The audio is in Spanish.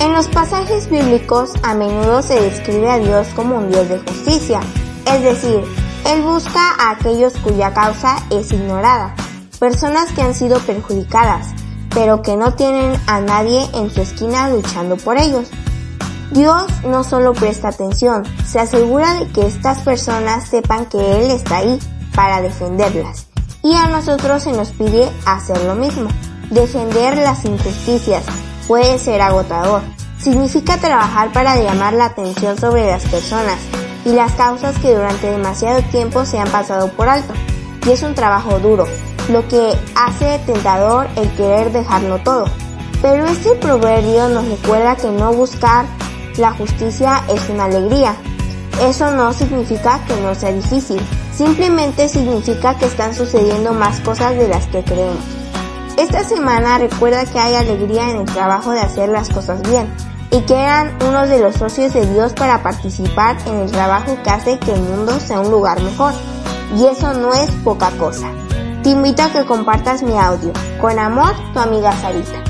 En los pasajes bíblicos a menudo se describe a Dios como un Dios de justicia, es decir, Él busca a aquellos cuya causa es ignorada, personas que han sido perjudicadas, pero que no tienen a nadie en su esquina luchando por ellos. Dios no solo presta atención, se asegura de que estas personas sepan que Él está ahí para defenderlas. Y a nosotros se nos pide hacer lo mismo. Defender las injusticias puede ser agotador. Significa trabajar para llamar la atención sobre las personas y las causas que durante demasiado tiempo se han pasado por alto. Y es un trabajo duro, lo que hace tentador el querer dejarlo todo. Pero este proverbio nos recuerda que no buscar la justicia es una alegría. Eso no significa que no sea difícil, simplemente significa que están sucediendo más cosas de las que creemos. Esta semana recuerda que hay alegría en el trabajo de hacer las cosas bien y que eran unos de los socios de Dios para participar en el trabajo que hace que el mundo sea un lugar mejor. Y eso no es poca cosa. Te invito a que compartas mi audio. Con amor, tu amiga Sarita.